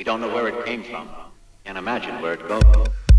We don't know where it came from. Can't imagine where it goes.